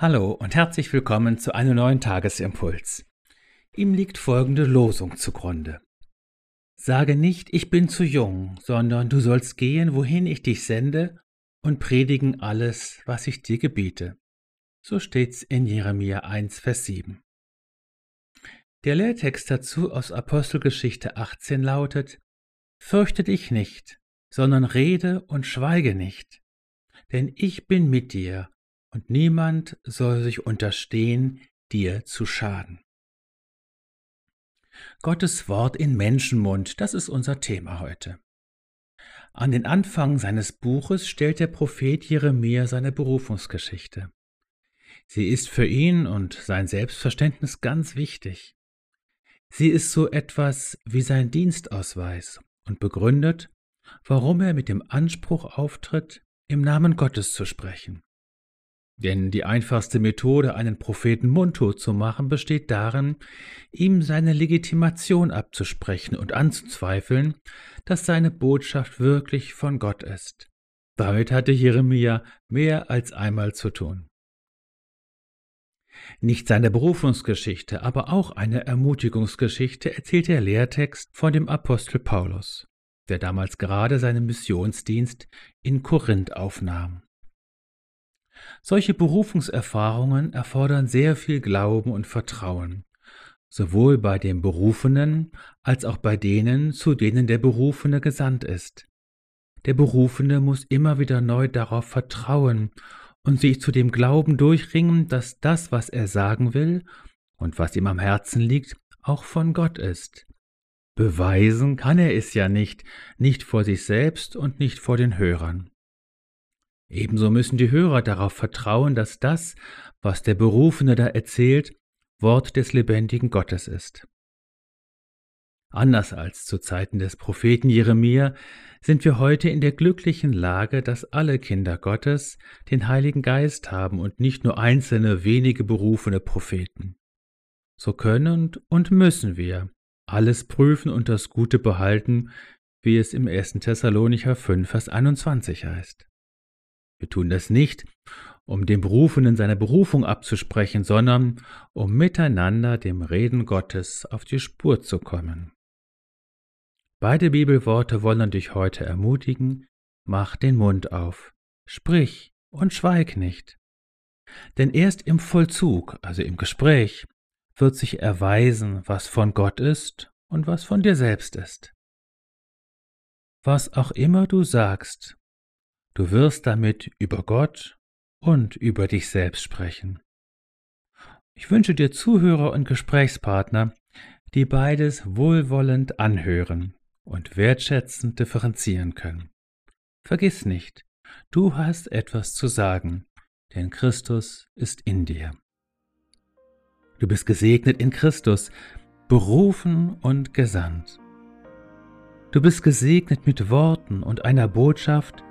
Hallo und herzlich willkommen zu einem neuen Tagesimpuls. Ihm liegt folgende Losung zugrunde. Sage nicht, ich bin zu jung, sondern du sollst gehen, wohin ich dich sende, und predigen alles, was ich dir gebiete. So steht's in Jeremia 1, Vers 7. Der Lehrtext dazu aus Apostelgeschichte 18 lautet, Fürchte dich nicht, sondern rede und schweige nicht, denn ich bin mit dir und niemand soll sich unterstehen, dir zu schaden. Gottes Wort in Menschenmund, das ist unser Thema heute. An den Anfang seines Buches stellt der Prophet Jeremia seine Berufungsgeschichte. Sie ist für ihn und sein Selbstverständnis ganz wichtig. Sie ist so etwas wie sein Dienstausweis und begründet, warum er mit dem Anspruch auftritt, im Namen Gottes zu sprechen. Denn die einfachste Methode, einen Propheten mundtot zu machen, besteht darin, ihm seine Legitimation abzusprechen und anzuzweifeln, dass seine Botschaft wirklich von Gott ist. Damit hatte Jeremia mehr als einmal zu tun. Nicht seine Berufungsgeschichte, aber auch eine Ermutigungsgeschichte erzählt der Lehrtext von dem Apostel Paulus, der damals gerade seinen Missionsdienst in Korinth aufnahm. Solche Berufungserfahrungen erfordern sehr viel Glauben und Vertrauen, sowohl bei dem Berufenen als auch bei denen, zu denen der Berufene gesandt ist. Der Berufene muss immer wieder neu darauf vertrauen und sich zu dem Glauben durchringen, dass das, was er sagen will und was ihm am Herzen liegt, auch von Gott ist. Beweisen kann er es ja nicht, nicht vor sich selbst und nicht vor den Hörern. Ebenso müssen die Hörer darauf vertrauen, dass das, was der Berufene da erzählt, Wort des lebendigen Gottes ist. Anders als zu Zeiten des Propheten Jeremia sind wir heute in der glücklichen Lage, dass alle Kinder Gottes den Heiligen Geist haben und nicht nur einzelne wenige berufene Propheten. So können und müssen wir alles prüfen und das Gute behalten, wie es im 1. Thessalonicher 5, Vers 21 heißt. Wir tun das nicht, um dem Berufenen seine Berufung abzusprechen, sondern um miteinander dem Reden Gottes auf die Spur zu kommen. Beide Bibelworte wollen dich heute ermutigen, mach den Mund auf, sprich und schweig nicht. Denn erst im Vollzug, also im Gespräch, wird sich erweisen, was von Gott ist und was von dir selbst ist. Was auch immer du sagst, Du wirst damit über Gott und über dich selbst sprechen. Ich wünsche dir Zuhörer und Gesprächspartner, die beides wohlwollend anhören und wertschätzend differenzieren können. Vergiss nicht, du hast etwas zu sagen, denn Christus ist in dir. Du bist gesegnet in Christus, berufen und gesandt. Du bist gesegnet mit Worten und einer Botschaft,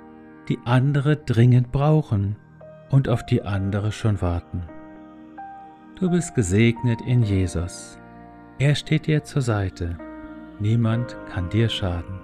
die andere dringend brauchen und auf die andere schon warten. Du bist gesegnet in Jesus. Er steht dir zur Seite. Niemand kann dir schaden.